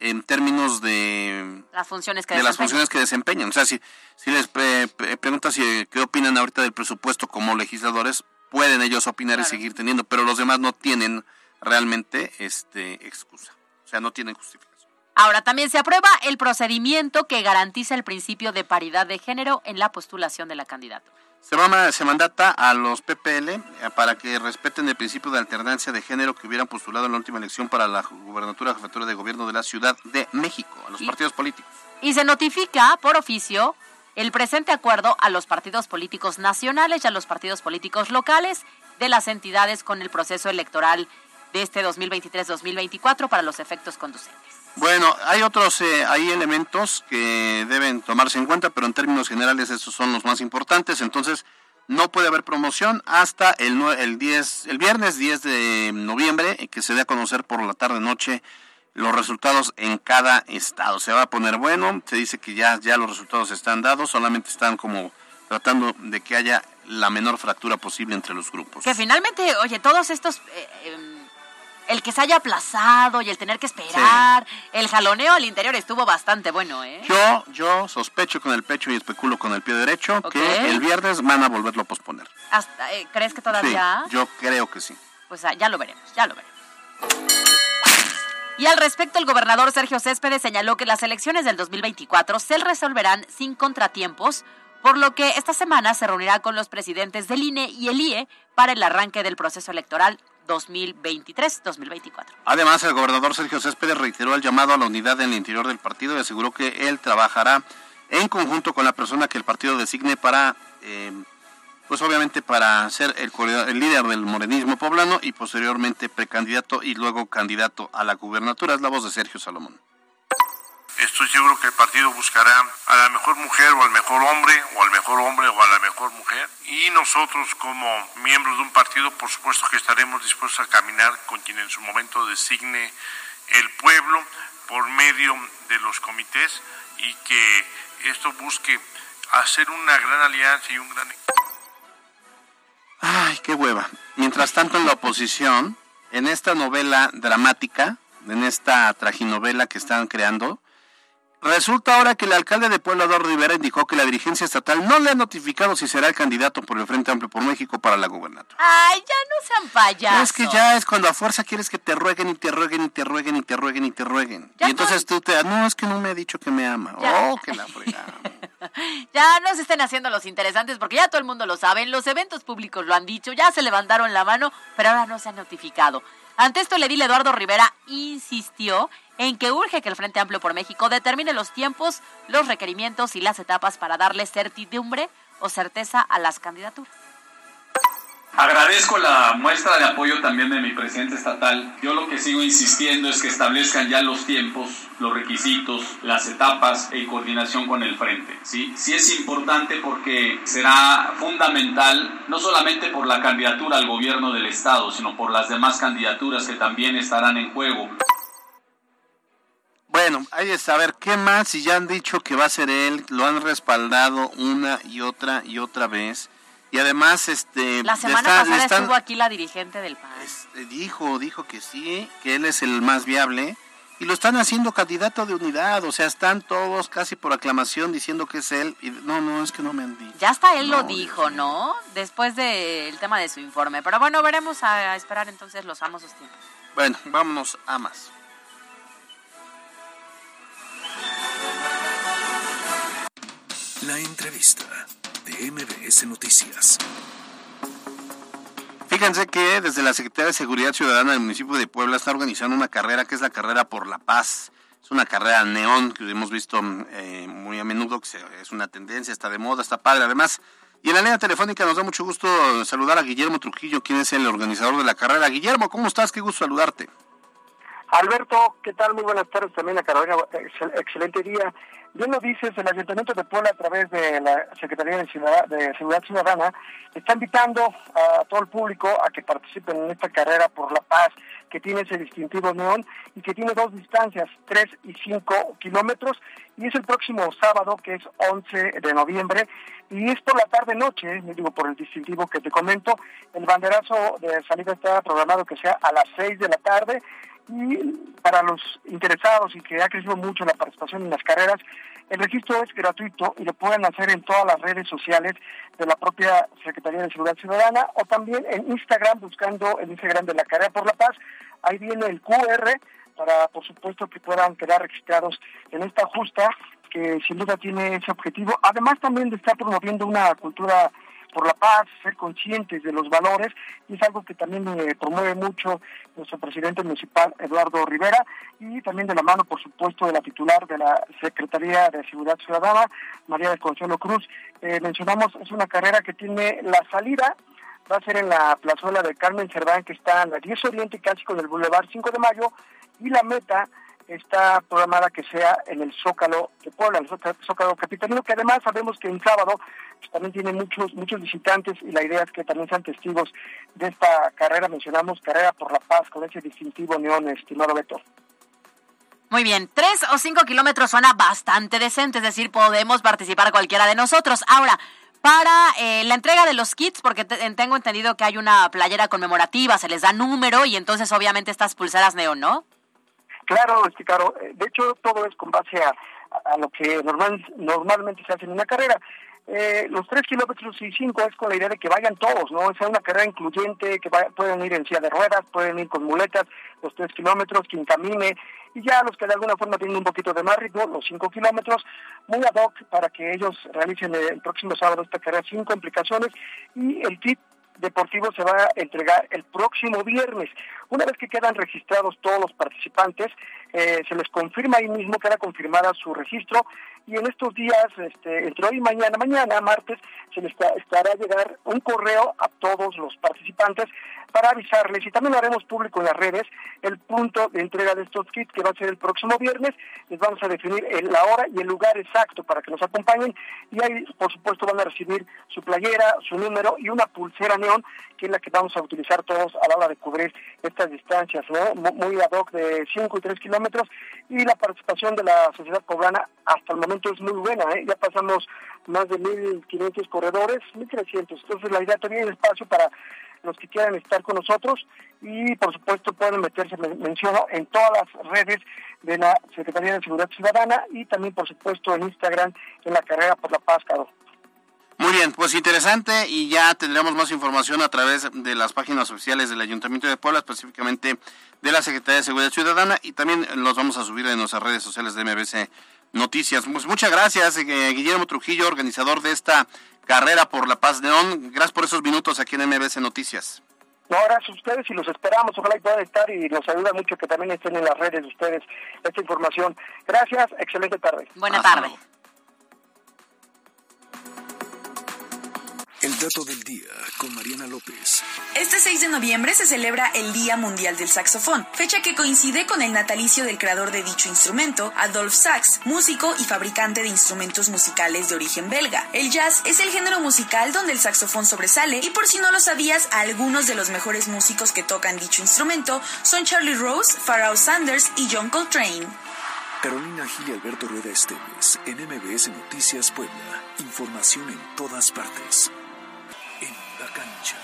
Speaker 2: en términos de,
Speaker 1: Las funciones que
Speaker 2: de las
Speaker 1: desempeñan.
Speaker 2: funciones que desempeñan. O sea, si, si les pre- pre- preguntas si, qué opinan ahorita del presupuesto como legisladores, pueden ellos opinar y seguir teniendo, pero los demás no tienen realmente este excusa. O sea, no tienen justificación.
Speaker 1: Ahora, también se aprueba el procedimiento que garantiza el principio de paridad de género en la postulación de la candidata.
Speaker 2: Se, mama- se mandata a los PPL eh, para que respeten el principio de alternancia de género que hubieran postulado en la última elección para la gubernatura jefatura de gobierno de la Ciudad de México, a los
Speaker 1: Y-
Speaker 2: partidos políticos.
Speaker 1: Y se notifica por oficio el presente acuerdo a los partidos políticos nacionales y a los partidos políticos locales de las entidades con el proceso electoral de este 2023-2024 para los efectos conducentes.
Speaker 2: Bueno, hay otros, eh, hay elementos que deben tomarse en cuenta, pero en términos generales estos son los más importantes. Entonces, no puede haber promoción hasta el, el 10, el viernes 10 de noviembre, eh, que se dé a conocer por la tarde-noche los resultados en cada estado. Se va a poner bueno, se dice que ya, ya los resultados están dados, solamente están como tratando de que haya la menor fractura posible entre los grupos.
Speaker 1: Que finalmente, oye, todos estos... eh, em, el que se haya aplazado y el tener que esperar, el jaloneo al interior estuvo bastante bueno, ¿eh?
Speaker 2: Yo, yo sospecho con el pecho y especulo con el pie derecho que el viernes van a volverlo a posponer.
Speaker 1: Hasta, eh, ¿Crees que
Speaker 2: Sí,
Speaker 1: todavía?
Speaker 2: yo creo que sí.
Speaker 1: Pues ah, ya lo veremos, ya lo veremos. Y al respecto, el gobernador Sergio Céspedes señaló que las elecciones del 2024 se resolverán sin contratiempos, por lo que esta semana se reunirá con los presidentes del INE y el IE para el arranque del proceso electoral 2023-2024.
Speaker 2: Además, el gobernador Sergio Céspedes reiteró el llamado a la unidad en el interior del partido y aseguró que él trabajará en conjunto con la persona que el partido designe para, eh, pues obviamente para ser el líder del morenismo poblano y posteriormente precandidato y luego candidato a la gubernatura. Es la voz de Sergio Salomón.
Speaker 4: Estoy seguro que el partido buscará a la mejor mujer o al mejor hombre o al mejor hombre o a la mejor mujer. Y nosotros como miembros de un partido, por supuesto que estaremos dispuestos a caminar con quien en su momento designe el pueblo por medio de los comités y que esto busque hacer una gran alianza y un gran
Speaker 2: Ay, qué hueva. Mientras tanto, en la oposición, en esta novela dramática, en esta traginovela que están creando, resulta ahora que el alcalde de Puebla, Eduardo Rivera, indicó que la dirigencia estatal no le ha notificado si será el candidato por el Frente Amplio por México para la gubernatura.
Speaker 1: Ay, ya no sean payasos.
Speaker 2: Es que ya es cuando a fuerza quieres que te rueguen y te rueguen y te rueguen y te rueguen y te rueguen.
Speaker 1: Ya
Speaker 2: y entonces tú te... No, es que no me ha dicho que me ama.
Speaker 1: Ya.
Speaker 2: Oh, que la fregada.
Speaker 1: Ya no se estén haciendo los interesantes porque ya todo el mundo lo sabe. En los eventos públicos lo han dicho, ya se levantaron la mano, pero ahora no se han notificado. Ante esto, el edil Eduardo Rivera insistió en que urge que el Frente Amplio por México determine los tiempos, los requerimientos y las etapas para darle certidumbre o certeza a las candidaturas.
Speaker 6: Agradezco la muestra de apoyo también de mi presidente estatal. Yo lo que sigo insistiendo es que establezcan ya los tiempos, los requisitos, las etapas en coordinación con el frente. ¿sí? sí es importante porque será fundamental no solamente por la candidatura al gobierno del estado, sino por las demás candidaturas que también estarán en juego.
Speaker 2: Bueno, hay que saber qué más, si ya han dicho que va a ser él, lo han respaldado una y otra y otra vez. Y además, este...
Speaker 1: La semana
Speaker 2: está-
Speaker 1: pasada
Speaker 2: están-
Speaker 1: estuvo aquí la dirigente del PAN.
Speaker 2: eh, dijo, dijo que sí, que él es el más viable. Y lo están haciendo candidato de unidad, o sea, están todos casi por aclamación diciendo que es él. Y no, no, es que no me han dicho.
Speaker 1: Ya hasta él lo
Speaker 2: No,
Speaker 1: dijo, ¿no? Después del tema de su informe. Pero bueno, veremos a, a esperar entonces los famosos tiempos.
Speaker 2: Bueno, vámonos a más.
Speaker 3: La entrevista de MBS Noticias.
Speaker 2: Fíjense que desde la Secretaría de Seguridad Ciudadana del municipio de Puebla está organizando una carrera que es la carrera por la paz. Es una carrera neón que hemos visto mm, eh, muy a menudo, que es una tendencia, está de moda, está padre además. Y en la línea telefónica nos da mucho gusto saludar a Guillermo Trujillo, quien es el organizador de la carrera. Guillermo, ¿cómo estás? Qué gusto saludarte.
Speaker 11: Alberto, ¿qué tal? Muy buenas tardes también a Carolina. Excel- excelente día. Bien lo dices, el Ayuntamiento de Puebla, a través de la Secretaría de, Ciudad- de Seguridad Ciudadana, está invitando a todo el público a que participen en esta carrera por la paz, que tiene ese distintivo neón y que tiene dos distancias, 3 y 5 kilómetros, y es el próximo sábado, que es 11 de noviembre, y es por la tarde-noche, digo, por el distintivo que te comento, el banderazo de salida está programado que sea a las 6 de la tarde, y para los interesados y que ha crecido mucho la participación en las carreras, el registro es gratuito y lo pueden hacer en todas las redes sociales de la propia Secretaría de Seguridad Ciudadana o también en Instagram buscando el Instagram de la Carrera por la Paz. Ahí viene el QR para, por supuesto, que puedan quedar registrados en esta justa que sin duda tiene ese objetivo. Además también estar promoviendo una cultura por la paz, ser conscientes de los valores, y es algo que también eh, promueve mucho nuestro presidente municipal, Eduardo Rivera, y también de la mano, por supuesto, de la titular de la Secretaría de Seguridad Ciudadana, María del Consuelo Cruz. Eh, mencionamos, es una carrera que tiene la salida, va a ser en la plazuela de Carmen Cerván, que está en la 10 Oriente, casi con el Boulevard 5 de Mayo, y la meta está programada que sea en el Zócalo de Puebla, el Zócalo- Capitalino, que además sabemos que en sábado pues, también tiene muchos muchos visitantes y la idea es que también sean testigos de esta carrera, mencionamos, carrera por la paz, con ese distintivo neón, estimado Beto.
Speaker 1: Muy bien, tres o cinco kilómetros suena bastante decente, es decir, podemos participar cualquiera de nosotros. Ahora, para eh, la entrega de los kits, porque te- tengo entendido que hay una playera conmemorativa, se les da número y entonces obviamente estas pulseras neón, ¿no?
Speaker 11: Claro, este, Caro, eh, de hecho todo es con base a, a lo que normal, normalmente se hace en una carrera. Eh, los tres kilómetros y cinco es con la idea de que vayan todos, ¿no? Sea una carrera incluyente, que vaya- pueden ir en silla de ruedas, pueden ir con muletas, los tres kilómetros, quien camine, y ya los que de alguna forma tienen un poquito de más ritmo, los cinco kilómetros, muy ad hoc para que ellos realicen el próximo sábado esta carrera sin complicaciones, y el kit deportivo se va a entregar el próximo viernes. Una vez que quedan registrados todos los participantes, eh, se les confirma ahí mismo, queda confirmada su registro y en estos días, este, entre hoy y mañana, mañana, martes, se les esta- estará a llegar un correo a todos los participantes para avisarles y también haremos público en las redes el punto de entrega de estos kits que va a ser el próximo viernes. Les vamos a definir el- la hora y el lugar exacto para que nos acompañen y ahí, por supuesto, van a recibir su playera, su número y una pulsera neón que es la que vamos a utilizar todos a la hora de cubrir estas distancias, ¿no? Mu- Muy ad hoc de 5 y 3 kilómetros y la participación de la sociedad poblana hasta el momento es muy buena, ¿eh? Ya pasamos más de 1.500 corredores, 1.300, entonces la idea también es espacio para los que quieran estar con nosotros y por supuesto pueden meterse, men- menciono, en todas las redes de la Secretaría de Seguridad Ciudadana y también por supuesto en Instagram en la carrera por la paz, Caro.
Speaker 2: Muy bien, pues interesante y ya tendremos más información a través de las páginas oficiales del Ayuntamiento de Puebla, específicamente de la Secretaría de Seguridad Ciudadana y también los vamos a subir en nuestras redes sociales de MBC Noticias. Pues muchas gracias, eh, Guillermo Trujillo, organizador de esta carrera por la paz León. Gracias por esos minutos aquí en MBC Noticias.
Speaker 11: No, gracias a ustedes y los esperamos. Ojalá y puedan estar y nos ayuda mucho que también estén en las redes de ustedes esta información. Gracias, excelente tarde.
Speaker 1: Buena
Speaker 2: Hasta
Speaker 1: tarde.
Speaker 2: luego.
Speaker 3: Dato del día con Mariana López.
Speaker 12: Este 6 de noviembre se celebra el Día Mundial del Saxofón, fecha que coincide con el natalicio del creador de dicho instrumento, Adolf Sax, músico y fabricante de instrumentos musicales de origen belga. El jazz es el género musical donde el saxofón sobresale y por si no lo sabías, algunos de los mejores músicos que tocan dicho instrumento son Charlie Rose, Pharoah Sanders y John Coltrane.
Speaker 3: Carolina Gil y Alberto Rueda Esteves, en MBS Noticias Puebla. Información en todas partes. En la cancha.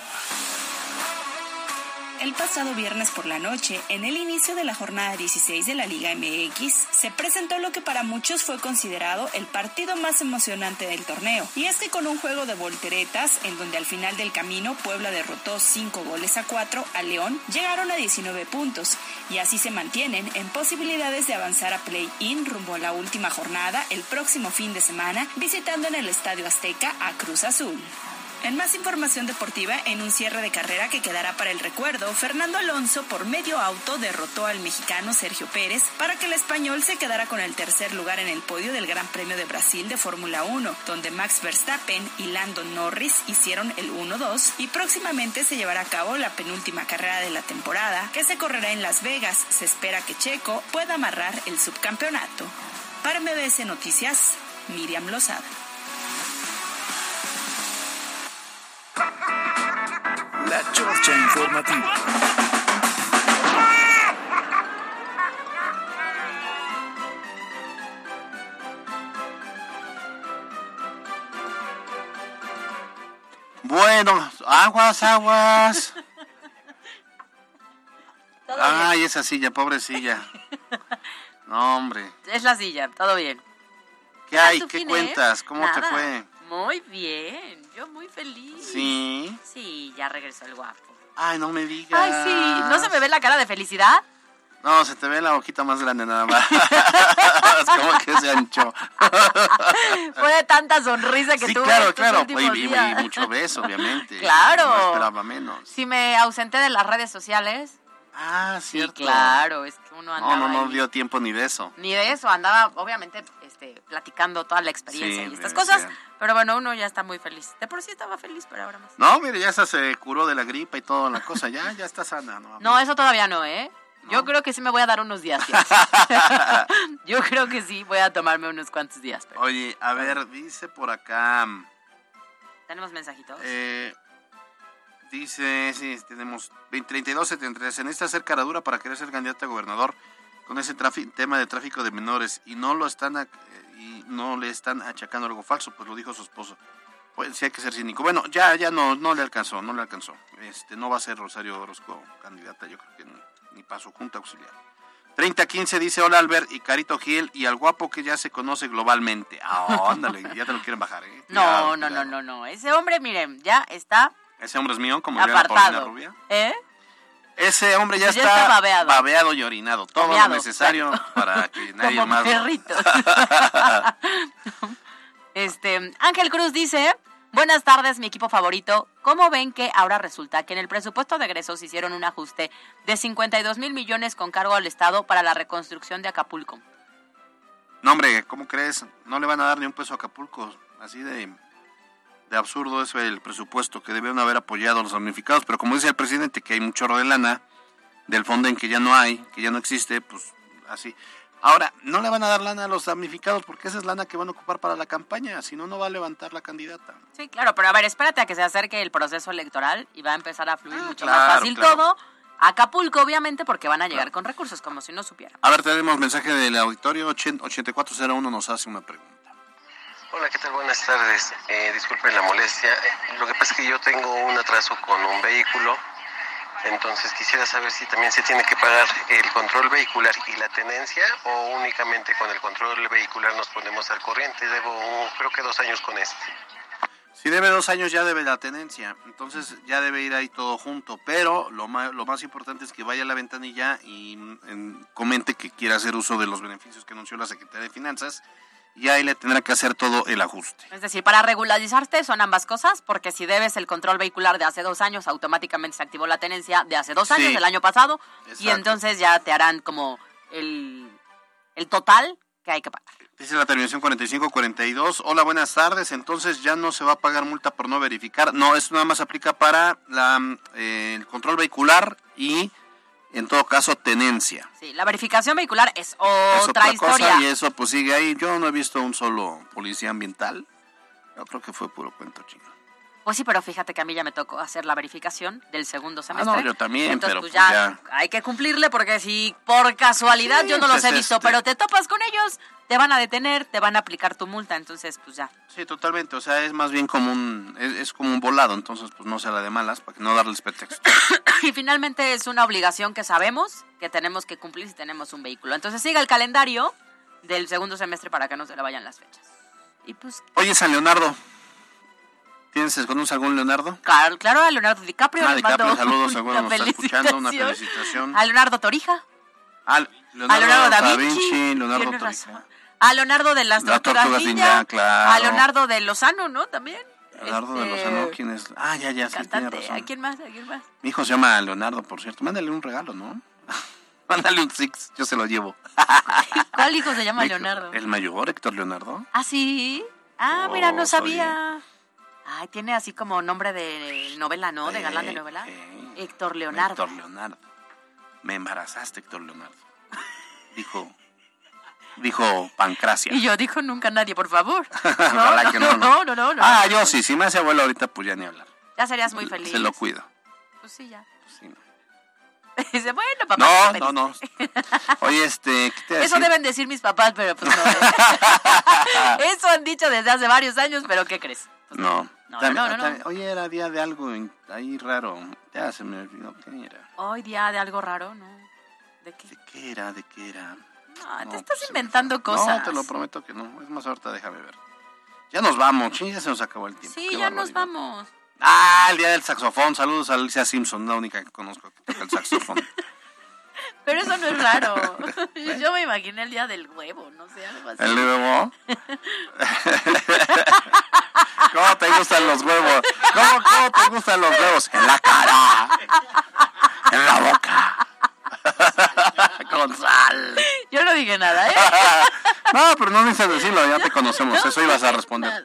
Speaker 13: El pasado viernes por la noche, en el inicio de la jornada 16 de la Liga MX, se presentó lo que para muchos fue considerado el partido más emocionante del torneo. Y es que con un juego de volteretas, en donde al final del camino Puebla derrotó 5 goles a 4 a León, llegaron a 19 puntos. Y así se mantienen en posibilidades de avanzar a play-in rumbo a la última jornada el próximo fin de semana, visitando en el Estadio Azteca a Cruz Azul. En más información deportiva, en un cierre de carrera que quedará para el recuerdo, Fernando Alonso por medio auto derrotó al mexicano Sergio Pérez para que el español se quedara con el tercer lugar en el podio del Gran Premio de Brasil de Fórmula 1, donde Max Verstappen y Lando Norris hicieron el 1-2 y próximamente se llevará a cabo la penúltima carrera de la temporada que se correrá en Las Vegas. Se espera que Checo pueda amarrar el subcampeonato. Para MBS Noticias, Miriam Lozada.
Speaker 3: La Chorcha Informativa.
Speaker 2: Bueno, aguas, aguas. Ay, esa silla, pobre silla. No, hombre.
Speaker 1: Es la silla, todo bien.
Speaker 2: ¿Qué hay?
Speaker 1: ¿tú
Speaker 2: ¿Qué cuentas? ¿Cómo te fue?
Speaker 1: Muy bien, yo muy feliz.
Speaker 2: Sí.
Speaker 1: Sí, ya regresó el guapo.
Speaker 2: Ay, no me digas.
Speaker 1: Ay, sí, ¿no se me ve la cara de felicidad?
Speaker 2: No, se te ve la boquita más grande nada más. es como que se anchó.
Speaker 1: Fue de tanta sonrisa que
Speaker 2: sí,
Speaker 1: tuve
Speaker 2: claro, claro. Y, mucho beso, obviamente.
Speaker 1: Claro.
Speaker 2: No esperaba menos.
Speaker 1: Si me ausenté de las redes sociales.
Speaker 2: Ah,
Speaker 1: sí,
Speaker 2: cierto.
Speaker 1: claro, es que uno andaba
Speaker 2: No, no, no dio tiempo ni de eso.
Speaker 1: Ni de eso, andaba obviamente este, platicando toda la experiencia
Speaker 2: Sí,
Speaker 1: y estas cosas. Pero bueno, uno ya está muy feliz. De por sí estaba feliz, pero ahora más.
Speaker 2: No, mire, ya se curó de la gripa y toda la cosa. Ya, ya está sana. No,
Speaker 1: No, eso todavía no, ¿eh? Yo creo que sí me voy a dar unos días. Yo creo que sí, voy a tomarme unos cuantos días. Pero...
Speaker 2: Oye, a ver, dice por acá.
Speaker 1: ¿Tenemos mensajitos?
Speaker 2: Eh, dice, sí, tenemos 20, 32, 73. Se necesita hacer cara dura para querer ser candidato a gobernador con ese tema de tráfico de menores y no lo están y no le están achacando algo falso, pues lo dijo su esposo. Pues sí hay que ser cínico. Bueno, ya ya no no le alcanzó, no le alcanzó. Este no va a ser Rosario Orozco candidata, yo creo que ni, ni para su junta auxiliar. 3015 dice hola Albert y Carito Gil y al guapo que ya se conoce globalmente. Ah, ándale, ya te lo quieren bajar, ¿eh?
Speaker 1: No,
Speaker 2: Cuidado,
Speaker 1: no,
Speaker 2: cuidado.
Speaker 1: no, no, no. Ese hombre, miren, ya está
Speaker 2: Ese hombre es mío, como Paulina
Speaker 1: apartado.
Speaker 2: Rubia.
Speaker 1: ¿Eh?
Speaker 2: Ese hombre ya,
Speaker 1: Ya
Speaker 2: está,
Speaker 1: está babeado.
Speaker 2: y orinado. Todo
Speaker 1: Babeado,
Speaker 2: lo necesario para que nadie
Speaker 1: Como
Speaker 2: más. lo-
Speaker 1: perrito. Este, Ángel Cruz dice, buenas tardes, mi equipo favorito. ¿Cómo ven que ahora resulta que en el presupuesto de egresos hicieron un ajuste de 52 mil millones con cargo al Estado para la reconstrucción de Acapulco?
Speaker 2: No, hombre, ¿cómo crees? No le van a dar ni un peso a Acapulco. Así de, de absurdo es el presupuesto que debieron haber apoyado a los damnificados. Pero como dice el presidente, que hay mucho de lana del fondo en que ya no hay, que ya no existe, pues así. Ahora, no le van a dar lana a los damnificados porque esa es lana que van a ocupar para la campaña. Si no, no va a levantar la candidata.
Speaker 1: Sí, claro, pero a ver, espérate a que se acerque el proceso electoral y va a empezar a fluir mucho
Speaker 2: claro,
Speaker 1: más fácil
Speaker 2: claro.
Speaker 1: todo. Acapulco, obviamente, porque van a llegar con recursos, como si no supieran.
Speaker 2: A ver, tenemos mensaje del auditorio 80 8401 nos hace una pregunta.
Speaker 14: Hola, ¿qué tal? Buenas tardes. Eh, disculpen la molestia. Eh, Lo que pasa es que yo tengo un atraso con un vehículo, entonces quisiera saber si también se tiene que pagar el control vehicular y la tenencia o únicamente con el control vehicular nos ponemos al corriente. Debo uh, creo que dos años con este.
Speaker 2: Si debe dos años ya debe la tenencia, entonces ya debe ir ahí todo junto, pero lo más, lo más importante es que vaya a la ventanilla y mm, comente que quiere hacer uso de los beneficios que anunció la Secretaría de Finanzas y ahí le tendrá que hacer todo el ajuste.
Speaker 1: Es decir, para regularizarte son ambas cosas, porque si debes el control vehicular de hace dos años, automáticamente se activó la tenencia de hace dos
Speaker 2: Sí.
Speaker 1: años, del año pasado, y entonces ya te harán como el, el total que hay que pagar.
Speaker 2: Dice la terminación 4542. Hola, buenas tardes. Entonces ya no se va a pagar multa por no verificar. No, esto nada más aplica para la, eh, el control vehicular y, en todo caso, tenencia.
Speaker 1: Sí, la verificación vehicular es
Speaker 2: Es
Speaker 1: otra, historia.
Speaker 2: cosa y eso pues sigue ahí. Yo no he visto un solo policía ambiental. Yo creo que fue puro cuento chino.
Speaker 1: Pues sí, pero fíjate que a mí ya me tocó hacer la verificación del segundo semestre.
Speaker 2: Ah, no, yo también,
Speaker 1: Entonces,
Speaker 2: pero
Speaker 1: pues
Speaker 2: pues
Speaker 1: ya,
Speaker 2: ya.
Speaker 1: hay que cumplirle porque si por casualidad
Speaker 2: Sí,
Speaker 1: yo no los
Speaker 2: pues,
Speaker 1: he visto,
Speaker 2: este-
Speaker 1: pero te topas con ellos, te van a detener, te van a aplicar tu multa, entonces pues ya.
Speaker 2: Sí, totalmente. O sea, es más bien como un, es, es como un volado. Entonces, pues no se la de malas para que no darles pretexto.
Speaker 1: y finalmente es una obligación que sabemos que tenemos que cumplir si tenemos un vehículo. Entonces siga el calendario del segundo semestre para que no se le vayan las fechas. Y pues,
Speaker 2: Oye, San Leonardo. ¿Tienes, conoces algún Leonardo?
Speaker 1: claro, claro a Leonardo DiCaprio
Speaker 2: Ah,
Speaker 1: le mando
Speaker 2: DiCaprio, saludos, seguro nos está escuchando, una felicitación.
Speaker 1: A Leonardo Torija,
Speaker 2: Ah,
Speaker 1: a Leonardo da Vinci,
Speaker 2: Leonardo Torija.
Speaker 1: razón. a Leonardo de las
Speaker 2: Las
Speaker 1: Tortugas Ninja,
Speaker 2: claro.
Speaker 1: a Leonardo de Lozano, ¿no? También.
Speaker 2: Leonardo de
Speaker 1: Este,
Speaker 2: Lozano, ¿quién es? Ah, ya, ya, sí, tiene razón.
Speaker 1: ¿a quién más? ¿A quién más?
Speaker 2: Mi hijo se llama Leonardo, por cierto. Mándale un regalo, ¿no? Mándale un six, yo se lo llevo.
Speaker 1: ¿Cuál hijo se llama Leonardo?
Speaker 2: El mayor, Héctor Leonardo.
Speaker 1: Ah, sí. Ah, mira, no
Speaker 2: Oh,
Speaker 1: sabía. Ay, tiene así como nombre de novela, ¿no? De galán de
Speaker 2: Eh,
Speaker 1: novela. Héctor Leonardo.
Speaker 2: Héctor Leonardo. Me embarazaste, Héctor Leonardo. Dijo, dijo Pancracia.
Speaker 1: Y yo dijo nunca nadie, por favor.
Speaker 2: Que no,
Speaker 1: no, no, no, no.
Speaker 2: Ah, yo sí, si me hace abuelo ahorita, pues ya ni hablar.
Speaker 1: Ya serías muy feliz.
Speaker 2: Se lo cuido.
Speaker 1: Pues sí, ya.
Speaker 2: sí.
Speaker 1: Dice, bueno, papá.
Speaker 2: No,
Speaker 1: ¿qué
Speaker 2: no, no. Oye, este, ¿qué te
Speaker 1: Eso
Speaker 2: decir?
Speaker 1: deben decir mis papás, pero pues no. ¿eh? Eso han dicho desde hace varios años, pero ¿qué crees?
Speaker 2: No.
Speaker 1: No,
Speaker 2: También-
Speaker 1: no, no, no.
Speaker 2: también- Oye, era día de algo ahí raro. Ya se me olvidó. ¿Qué era?
Speaker 1: Hoy día de algo raro, ¿no? ¿De qué?
Speaker 2: ¿Qué era? ¿De qué era?
Speaker 1: Ah,
Speaker 2: No,
Speaker 1: te estás
Speaker 2: pues,
Speaker 1: inventando cosas.
Speaker 2: No, te lo prometo que no. Es más, ahorita déjame ver. Ya nos vamos, ching, ya se nos acabó el tiempo.
Speaker 1: Sí,
Speaker 2: Qué
Speaker 1: ya nos vamos.
Speaker 2: Ah, el día del saxofón. Saludos a Alicia Simpson, la única que conozco que toca el saxofón.
Speaker 1: Pero eso no es raro. Yo me imaginé el día del huevo, no sé, algo así.
Speaker 2: ¿El huevo? ¿Cómo te gustan los huevos? ¿Cómo, cómo te gustan los huevos? En la cara. En la boca. Con sal.
Speaker 1: Yo no dije nada, ¿eh?
Speaker 2: No, pero no necesitas decirlo, ya te conocemos. Eso ibas a responder.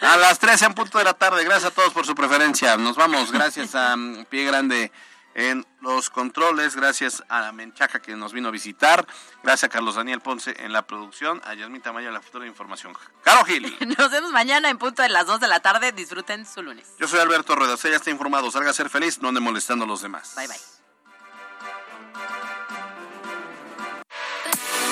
Speaker 2: A las 13 en punto de la tarde. Gracias a todos por su preferencia. Nos vamos. Gracias a mm, Pie Grande en los controles. Gracias a la Menchaca que nos vino a visitar. Gracias a Carlos Daniel Ponce en la producción. A Yasmín Tamayo en la futura información. Caro Gil.
Speaker 1: Nos vemos mañana en punto de las 2 de la tarde. Disfruten su lunes.
Speaker 2: Yo soy Alberto Rueda. Usted ya está informado. Salga a ser feliz, no ande molestando a los demás.
Speaker 1: Bye, bye.